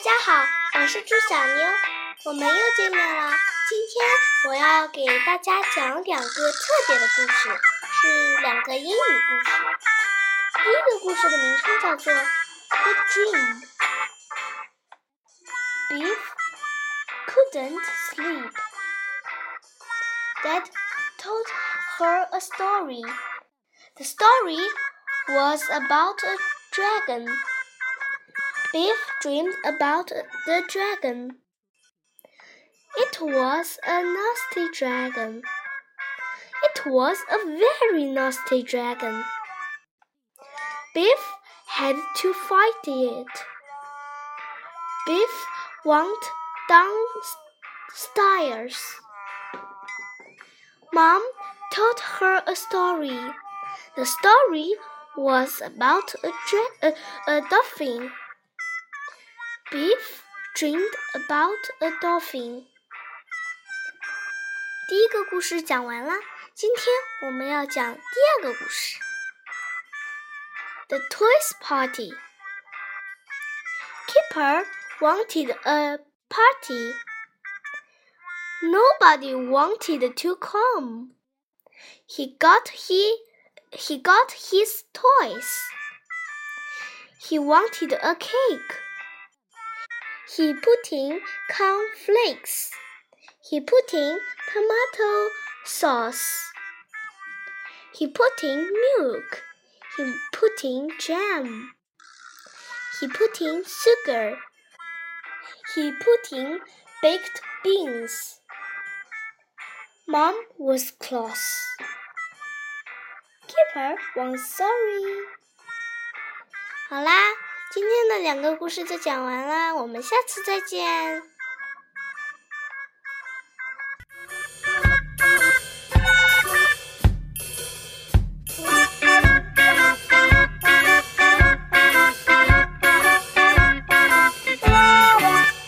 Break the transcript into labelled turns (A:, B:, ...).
A: 家好，我是朱小妞，我们又见面了。今天我要给大家讲两个特别的故事，是两个英语故事。第一个故事的名称叫做《The Dream》。Biff couldn't sleep. Dad told her a story. The story was about a dragon Biff dreamed about the dragon. It was a nasty dragon. It was a very nasty dragon. Biff had to fight it. Biff went downstairs. Mom told her a story. The story was about a, a, a dolphin. Biff dreamed about a dolphin。第一个故事讲完了，今天我们要讲第二个故事。The Toys party. Kipper wanted a party. Nobody wanted to come. He got he he got his toys. He wanted a cake. He put in corn flakes. He put in tomato sauce. He put in milk. He put in jam. He put in sugar. He put in baked beans. Mom was cross. Kipper was sorry. 好啦，今天的两个故事就讲完了，我们下次再见。